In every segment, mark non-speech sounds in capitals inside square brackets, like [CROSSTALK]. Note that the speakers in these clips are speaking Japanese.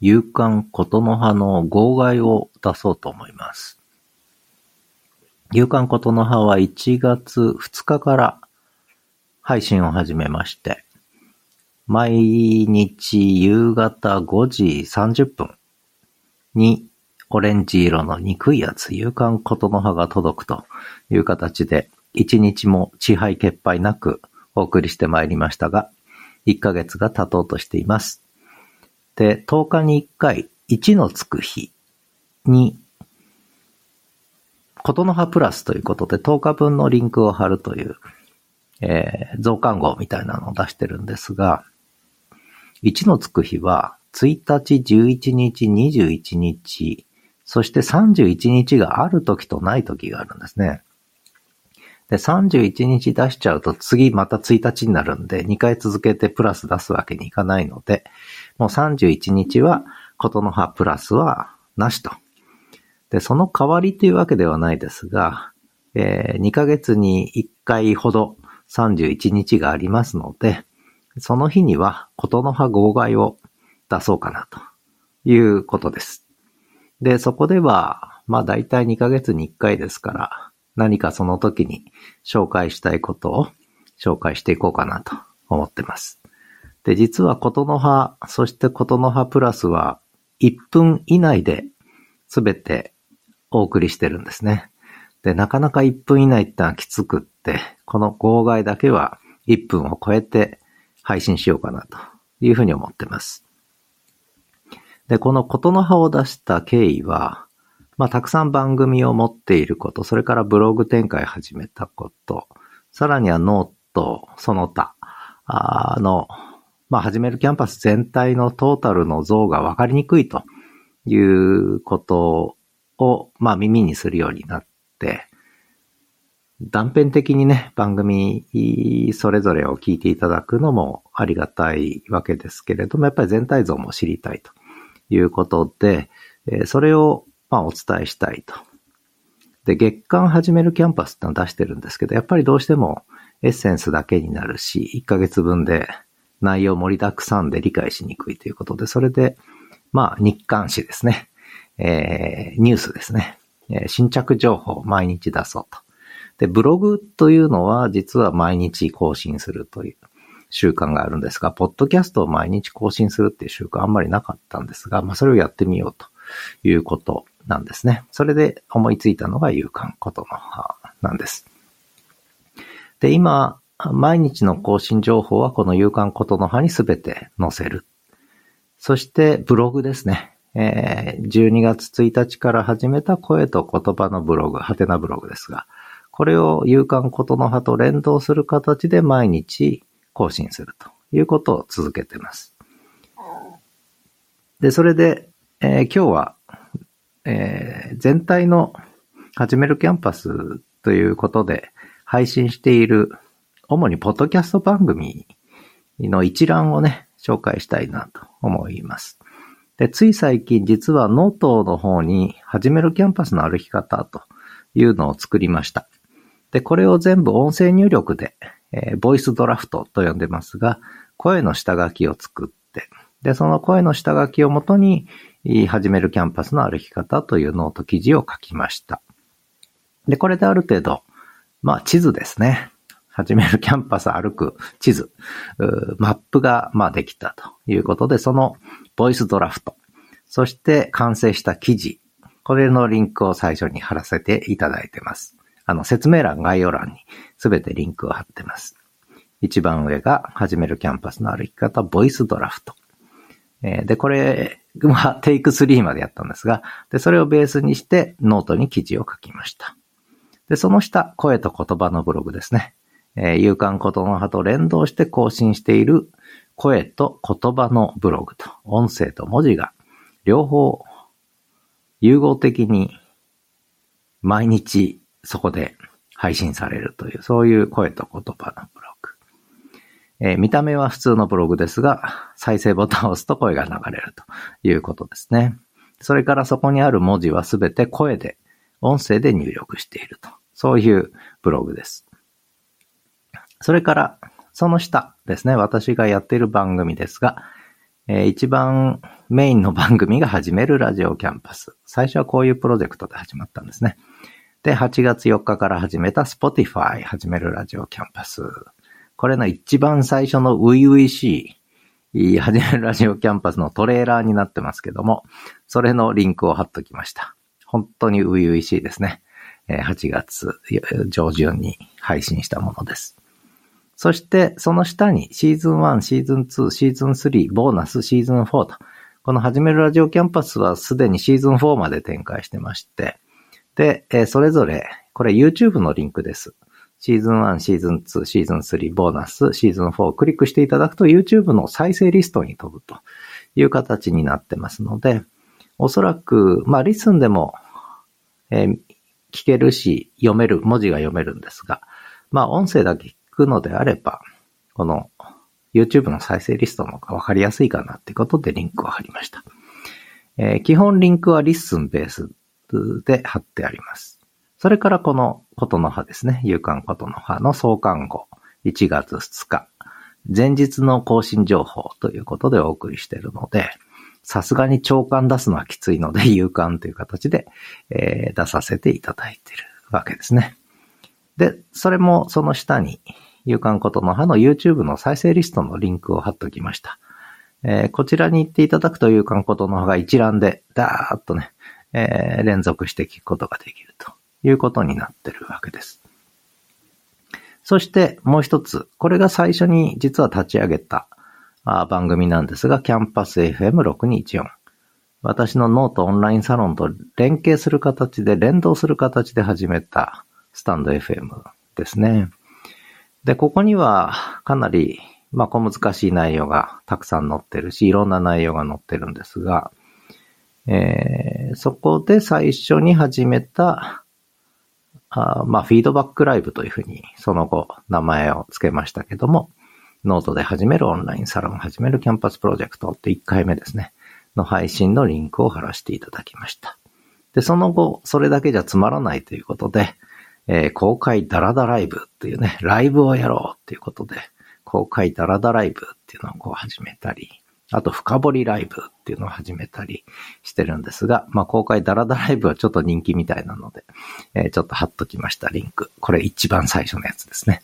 勇敢ことの葉の号外を出そうと思います。勇敢ことの葉は1月2日から配信を始めまして、毎日夕方5時30分にオレンジ色の憎いやつ、勇敢ことの葉が届くという形で、一日も支配欠配なくお送りしてまいりましたが、1ヶ月が経とうとしています。で、10日に1回、1のつく日に、ことの葉プラスということで10日分のリンクを貼るという、えー、増刊号みたいなのを出してるんですが、1のつく日は、1日、11日、21日、そして31日がある時とない時があるんですね。で、31日出しちゃうと次また1日になるんで、2回続けてプラス出すわけにいかないので、もう31日は、ことの葉プラスはなしと。で、その代わりというわけではないですが、えー、2ヶ月に1回ほど31日がありますので、その日には、ことの葉号外を出そうかなということです。で、そこでは、まあ大体2ヶ月に1回ですから、何かその時に紹介したいことを紹介していこうかなと思ってます。で、実はことの葉、そしてことの葉プラスは1分以内で全てお送りしてるんですね。で、なかなか1分以内ってのはきつくって、この号外だけは1分を超えて配信しようかなというふうに思ってます。で、このことの葉を出した経緯は、まあ、たくさん番組を持っていること、それからブログ展開始めたこと、さらには note、その他、あの、まあ、始めるキャンパス全体のトータルの像が分かりにくいということを、まあ、耳にするようになって、断片的にね、番組それぞれを聞いていただくのもありがたいわけですけれども、やっぱり全体像も知りたいということで、それをまあお伝えしたいと。で、月間始めるキャンパスってのを出してるんですけど、やっぱりどうしてもエッセンスだけになるし、1ヶ月分で内容盛りだくさんで理解しにくいということで、それで、まあ日刊誌ですね。えー、ニュースですね。えー、新着情報を毎日出そうと。で、ブログというのは実は毎日更新するという習慣があるんですが、ポッドキャストを毎日更新するっていう習慣あんまりなかったんですが、まあそれをやってみようということなんですね。それで思いついたのが勇敢ことの葉なんです。で、今、毎日の更新情報はこの勇敢ことの葉にすべて載せる。そしてブログですね。えー、12月1日から始めた声と言葉のブログ、はてなブログですが、これを夕刊ことのはと連動する形で毎日更新するということを続けています。で、それで、えー、今日は、えー、全体の始めるキャンパスということで配信している主にポッドキャスト番組の一覧をね、紹介したいなと思います。で、つい最近実はノートの方に始めるキャンパスの歩き方というのを作りました。で、これを全部音声入力で、えー、ボイスドラフトと呼んでますが、声の下書きを作って、で、その声の下書きをもとに、始めるキャンパスの歩き方というノート記事を書きました。で、これである程度、まあ、地図ですね。始めるキャンパス歩く地図、マップが、まあ、できたということで、そのボイスドラフト、そして完成した記事、これのリンクを最初に貼らせていただいてます。あの、説明欄、概要欄にすべてリンクを貼ってます。一番上が、始めるキャンパスの歩き方、ボイスドラフト。で、これ [LAUGHS] はテイク3までやったんですが、で、それをベースにしてノートに記事を書きました。で、その下、声と言葉のブログですね。えー、夕刊ことのはと連動して更新している声と言葉のブログと、音声と文字が両方融合的に毎日そこで配信されるという、そういう声と言葉のブログ。えー、見た目は普通のブログですが、再生ボタンを押すと声が流れるということですね。それからそこにある文字はすべて声で、音声で入力していると。そういうブログです。それから、その下ですね、私がやっている番組ですが、えー、一番メインの番組が始めるラジオキャンパス。最初はこういうプロジェクトで始まったんですね。で、8月4日から始めた Spotify 始めるラジオキャンパス。これの一番最初の初々しい、始めるラジオキャンパスのトレーラーになってますけども、それのリンクを貼っときました。本当に初々しいですね。8月上旬に配信したものです。そして、その下にシーズン1、シーズン2、シーズン3、ボーナス、シーズン4と、この始めるラジオキャンパスはすでにシーズン4まで展開してまして、で、それぞれ、これ YouTube のリンクです。シーズン1、シーズン2、シーズン3、ボーナス、シーズン4をクリックしていただくと YouTube の再生リストに飛ぶという形になってますので、おそらく、まあ、リスンでも、えー、聞けるし、読める、文字が読めるんですが、まあ、音声だけ聞くのであれば、この YouTube の再生リストの方がわかりやすいかなってことでリンクを貼りました。えー、基本リンクはリッスンベースで貼ってあります。それからこのことの葉ですね。夕刊ことの葉の創刊号1月2日。前日の更新情報ということでお送りしているので、さすがに長官出すのはきついので、夕刊という形で、えー、出させていただいているわけですね。で、それもその下に、夕刊ことの葉の YouTube の再生リストのリンクを貼っておきました。えー、こちらに行っていただくと夕刊ことの葉が一覧で、ダーッとね、えー、連続して聞くことができるということになってるわけです。そしてもう一つ、これが最初に実は立ち上げた番組なんですが、キャンパス FM6214。私のノートオンラインサロンと連携する形で、連動する形で始めたスタンド FM ですね。で、ここにはかなり、まあ、小難しい内容がたくさん載ってるし、いろんな内容が載ってるんですが、えー、そこで最初に始めた、あまあ、フィードバックライブというふうに、その後、名前を付けましたけども、ノートで始めるオンラインサロン始めるキャンパスプロジェクトって1回目ですね、の配信のリンクを貼らせていただきました。で、その後、それだけじゃつまらないということで、えー、公開ダラダライブっていうね、ライブをやろうっていうことで、公開ダラダライブっていうのをこう始めたり、あと深掘りライブっていうのを始めたりしてるんですが、まあ公開ダラダライブはちょっと人気みたいなので、えー、ちょっと貼っときましたリンク。これ一番最初のやつですね。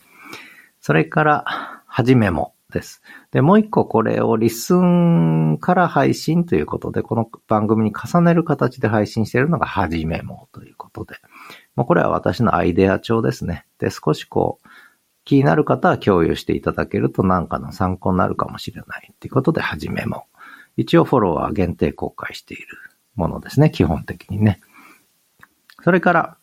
それから、はじめもです。で、もう一個これをリスンから配信ということで、この番組に重ねる形で配信しているのがはじめもということで、もうこれは私のアイデア帳ですね。で、少しこう、気になる方は共有していただけると何かの参考になるかもしれないっていうことで、はじめも。一応フォロワー限定公開しているものですね、基本的にね。それから、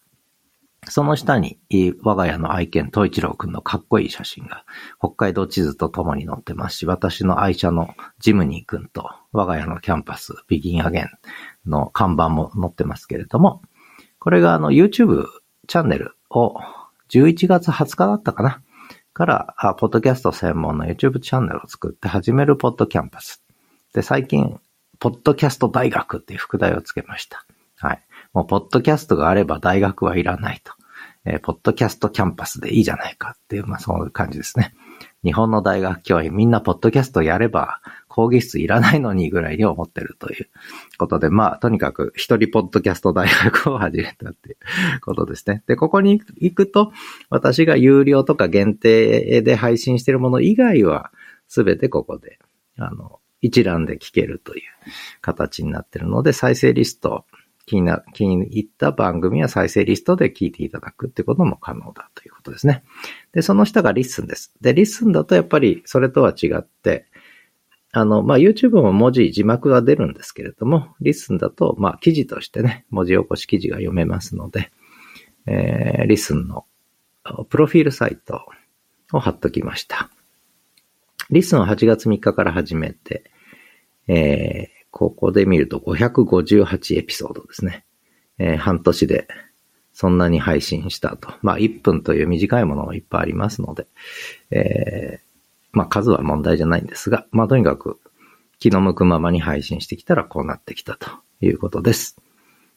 その下に、我が家の愛犬、東一郎くんのかっこいい写真が、北海道地図と共に載ってますし、私の愛車のジムニーくんと、我が家のキャンパス、 Begin Again の看板も載ってますけれども、これがあの YouTube チャンネルを11月20日だったかな？から、あポッドキャスト専門の YouTube チャンネルを作って始めるポッドキャンパス。で、最近、ポッドキャスト大学っていう副題をつけました。はい。もう、ポッドキャストがあれば大学はいらないと。えー、ポッドキャストキャンパスでいいじゃないかっていう、まあそういう感じですね。日本の大学教員みんなポッドキャストやれば講義室いらないのにぐらいに思ってるということで、まあとにかく一人ポッドキャスト大学を始めたっていうことですね。[LAUGHS] で、ここに行くと私が有料とか限定で配信してるもの以外はすべてここで、あの、一覧で聞けるという形になってるので、再生リスト気にな、気に入った番組は再生リストで聞いていただくってことも可能だということですね。で、その下が LISTEN です。で、 LISTEN だとやっぱりそれとは違って、あの、まあ、YouTube も文字、字幕が出るんですけれども、 LISTEN だと、まあ、記事としてね、文字起こし記事が読めますので、えー、 LISTEN のプロフィールサイトを貼っときました。リスンは8月3日から始めて、えー、ここで見ると558エピソードですね。えー、半年でそんなに配信したと。まあ1分という短いものがいっぱいありますので、えー、まあ数は問題じゃないんですが、まあとにかく気の向くままに配信してきたらこうなってきたということです。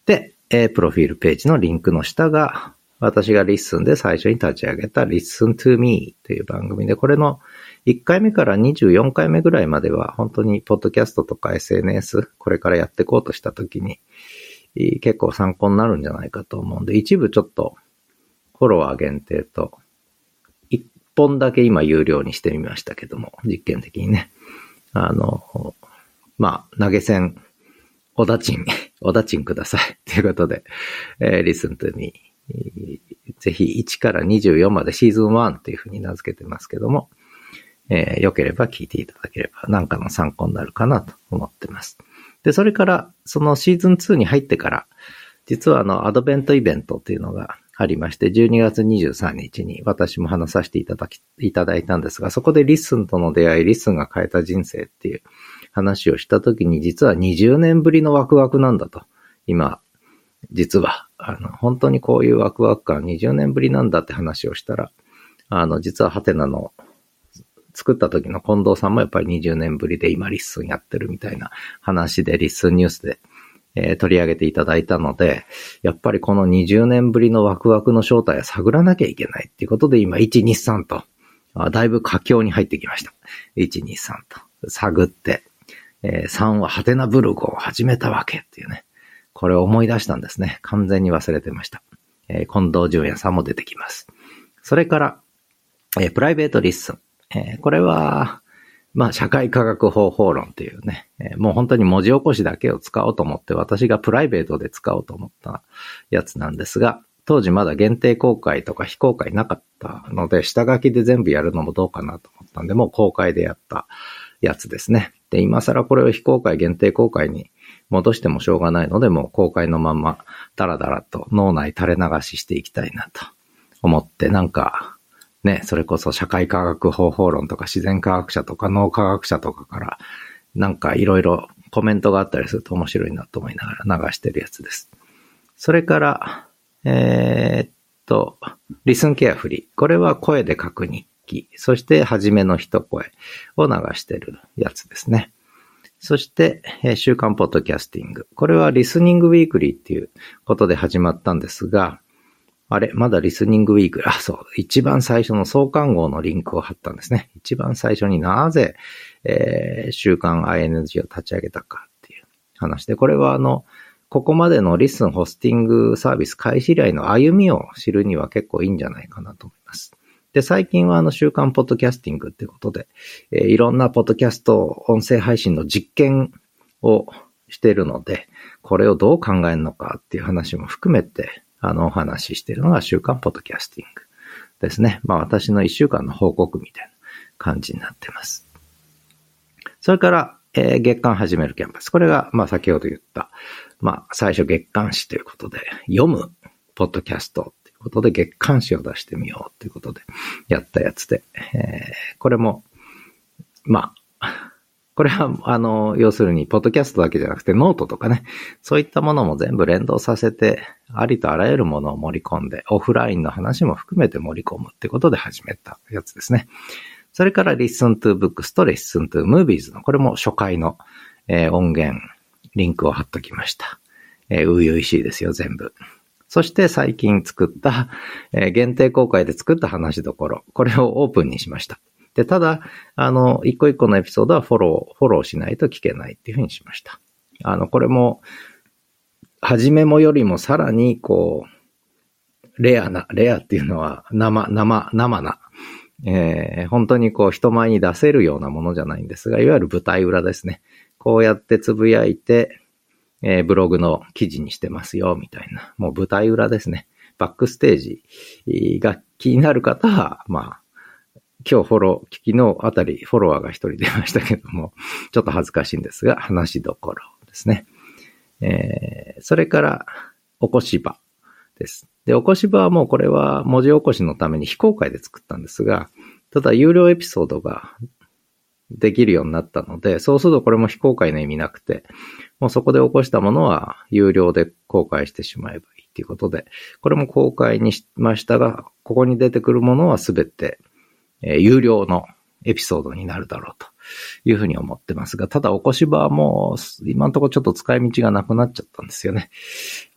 で、え、プロフィールページのリンクの下が私が LISTEN で最初に立ち上げた Listen to Me という番組で、これの1回目から24回目ぐらいまでは本当にポッドキャストとか SNS、これからやっていこうとした時に結構参考になるんじゃないかと思うんで、一部ちょっとフォロワー限定と、本だけ今有料にしてみましたけども、実験的にね。あの、まあ、投げ銭、おだちん、[LAUGHS] おだちんください。[LAUGHS] ということで、えー、リスントに、ぜひ1から24までシーズン1というふうに名付けてますけども、えー、良ければ聞いていただければ何かの参考になるかなと思ってます。で、それから、そのシーズン2に入ってから、実はあの、アドベントイベントっていうのがありまして、12月23日に私も話させていただき、いただいたんですが、そこで LISTEN との出会い、 LISTEN が変えた人生っていう話をしたときに、実は20年ぶりのワクワクなんだと。今、実は、あの、本当にこういうワクワク感20年ぶりなんだって話をしたら、あの、実ははてなの作った時の近藤さんもやっぱり20年ぶりで今 LISTEN やってるみたいな話で LISTEN ニュースでえー、取り上げていただいたので、やっぱりこの20年ぶりのワクワクの正体を探らなきゃいけないっていうことで、今、1、2、3と、あだいぶ佳境に入ってきました。1、2、3と。探って、えー、3はハテナブルゴを始めたわけっていうね。これを思い出したんですね。完全に忘れてました。えー、近藤淳也さんも出てきます。それから、えー、プライベートリッスン。えー、これは、まあ、社会科学方法論っていうね、もう本当に文字起こしだけを使おうと思って、私がプライベートで使おうと思ったやつなんですが、当時まだ限定公開とか非公開なかったので、下書きで全部やるのもどうかなと思ったんで、もう公開でやったやつですね。で、今更これを非公開限定公開に戻してもしょうがないので、もう公開のまま、ダラダラと脳内垂れ流ししていきたいなと思って、なんか、ね、それこそ社会科学方法論とか自然科学者とか脳科学者とかから、なんかいろいろコメントがあったりすると面白いなと思いながら流してるやつです。それから、えー、っと、リスンケアフリー。これは声で書く日記。そして、はじめの一声を流してるやつですね。そして、えー、週刊ポッドキャスティング。これはリスニングウィークリーっていうことで始まったんですが、あれ、まだリスニングウィーク、あ、そう、一番最初の創刊号のリンクを貼ったんですね。一番最初になぜ、えー、週刊 ING を立ち上げたかっていう話で、これはあの、ここまでのリスンホスティングサービス開始以来の歩みを知るには結構いいんじゃないかなと思います。で、最近はあの週刊ポッドキャスティングってことで、えー、いろんなポッドキャスト音声配信の実験をしているので、これをどう考えるのかっていう話も含めて、あの、お話ししているのが週刊ポッドキャスティングですね。まあ私の一週間の報告みたいな感じになってます。それから、えー、月刊始めるキャンパス。これが、まあ先ほど言った、まあ最初月刊誌ということで、読むポッドキャストということで月刊誌を出してみようということでやったやつで、えー、これも、まあ、これは、あの、要するに、ポッドキャストだけじゃなくて、ノートとかね、そういったものも全部連動させて、ありとあらゆるものを盛り込んで、オフラインの話も含めて盛り込むってことで始めたやつですね。それから Listen to Books と Listen to Movies の、これも初回の、えー、音源、リンクを貼っときました。えー、う々しいですよ、全部。そして最近作った、えー、限定公開で作った話どころ、これをオープンにしました。で、ただ、あの、一個一個のエピソードはフォロー、フォローしないと聞けないっていうふうにしました。あの、これも、はじめもよりもさらに、こう、レアな、レアっていうのは生、生、生な、えー、本当にこう人前に出せるようなものじゃないんですが、いわゆる舞台裏ですね。こうやってつぶやいて、えー、ブログの記事にしてますよ、みたいな。もう舞台裏ですね。バックステージが気になる方は、まあ、今日フォロー、昨日あたりフォロワーが一人出ましたけども、[LAUGHS] ちょっと恥ずかしいんですが、話どころですね。えー、それから、おこし場です。で、おこし場はもうこれは文字起こしのために非公開で作ったんですが、ただ有料エピソードができるようになったので、そうするとこれも非公開の意味なくて、もうそこで起こしたものは有料で公開してしまえばいいということで、これも公開にしましたが、ここに出てくるものはすべてえ有料のエピソードになるだろうというふうに思ってますが、ただおこし場はもう今のとこちょっと使い道がなくなっちゃったんですよね。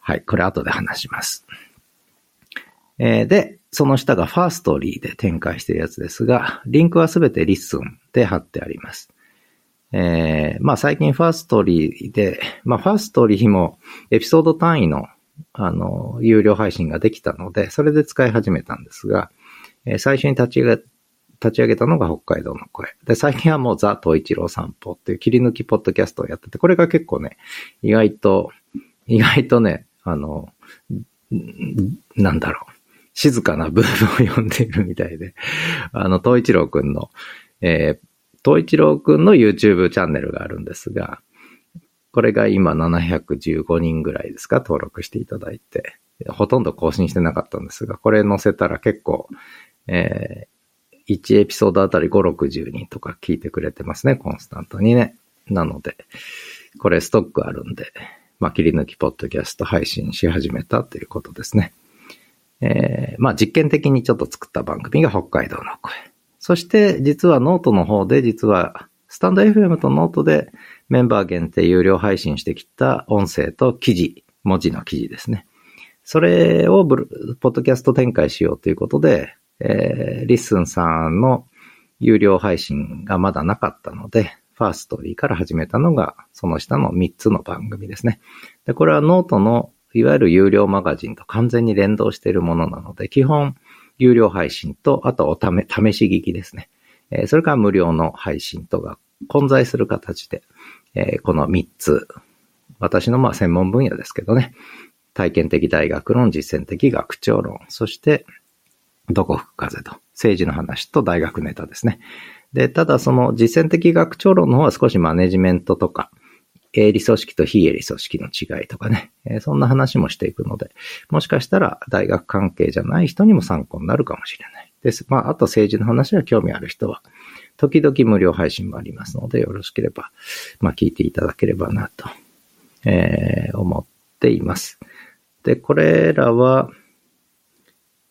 はい、これ後で話します。えー、で、その下がファーストリーで展開してるやつですが、リンクはすべてリッスンで貼ってあります。えー、まあ最近ファーストリーで、まあファーストリーもエピソード単位のあの、有料配信ができたので、それで使い始めたんですが、え、最初に立ち上、立ち上げたのが北海道の声。で、最近はもうザ・東一郎散歩っていう切り抜きポッドキャストをやってて、これが結構ね、意外と、[LAUGHS] 意外とね、あの、なんだろう。静かなブームを読んでいるみたいで、あの、東一郎くんの、えー、東一郎くんの YouTube チャンネルがあるんですが、これが今715人ぐらいですか、登録していただいて。ほとんど更新してなかったんですが、これ載せたら結構、えー、1エピソードあたり5、60人とか聞いてくれてますね、コンスタントにね。なので、これストックあるんで、まあ、切り抜きポッドキャスト配信し始めたということですね。えー、まあ、実験的にちょっと作った番組が北海道の声。そして、実はノートの方で、実は、スタンド FM とノートでメンバー限定有料配信してきた音声と記事、文字の記事ですね。それをプル、ポッドキャスト展開しようということで、えー、リッスンさんの有料配信がまだなかったので、ファーストリーから始めたのが、その下の3つの番組ですね。で、これはノートの、いわゆる有料マガジンと完全に連動しているものなので、基本、有料配信と、あとおため、試し聞きですね。えー、それから無料の配信とが混在する形で、えー、この3つ、私のまあ専門分野ですけどね、体験的大学論、実践的学長論、そして、どこ吹く風と、政治の話と大学ネタですね。で、ただその実践的学長論の方は少しマネジメントとか、営利組織と非営利組織の違いとかね、えー、そんな話もしていくので、もしかしたら大学関係じゃない人にも参考になるかもしれないです。まあ、あと政治の話は興味ある人は、時々無料配信もありますので、よろしければ、まあ、聞いていただければなと、えー、思っています。で、これらは、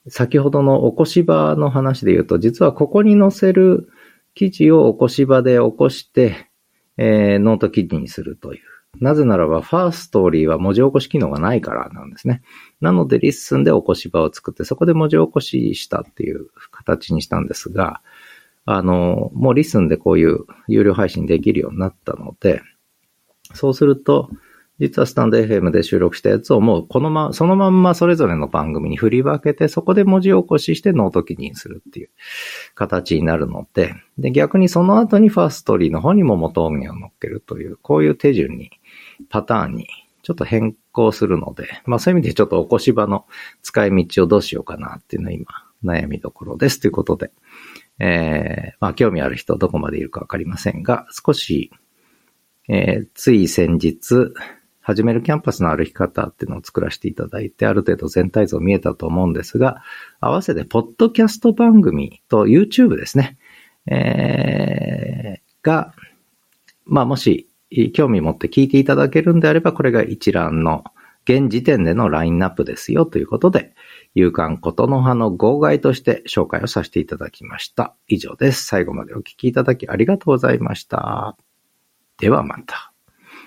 先ほどのおこし場の話で言うと、実はここに載せる記事をおこし場で起こして、えー、ノート記事にするという。なぜならば、ファーストーリーは文字起こし機能がないからなんですね。なので、リッスンで起こし場を作って、そこで文字起こししたっていう形にしたんですが、あの、もうリスンでこういう有料配信できるようになったので、そうすると、実はスタンド FM で収録したやつをもうこのま、そのまんまそれぞれの番組に振り分けて、そこで文字起こししてノート記事にするっていう形になるので、で、逆にその後にファーストリーの方にも元音源を乗っけるという、こういう手順に、パターンにちょっと変更するので、まあそういう意味でちょっと起こし場の使い道をどうしようかなっていうのは今悩みどころですということで、えー、まあ興味ある人どこまでいるかわかりませんが、少し、えー、つい先日、始めるキャンパスの歩き方っていうのを作らせていただいて、ある程度全体像見えたと思うんですが、合わせて、ポッドキャスト番組と YouTube ですね。えー、が、まあもし、興味持って聞いていただけるんであれば、これが一覧の現時点でのラインナップですよということで、勇敢ことの葉の号外として紹介をさせていただきました。以上です。最後までお聞きいただきありがとうございました。ではまた。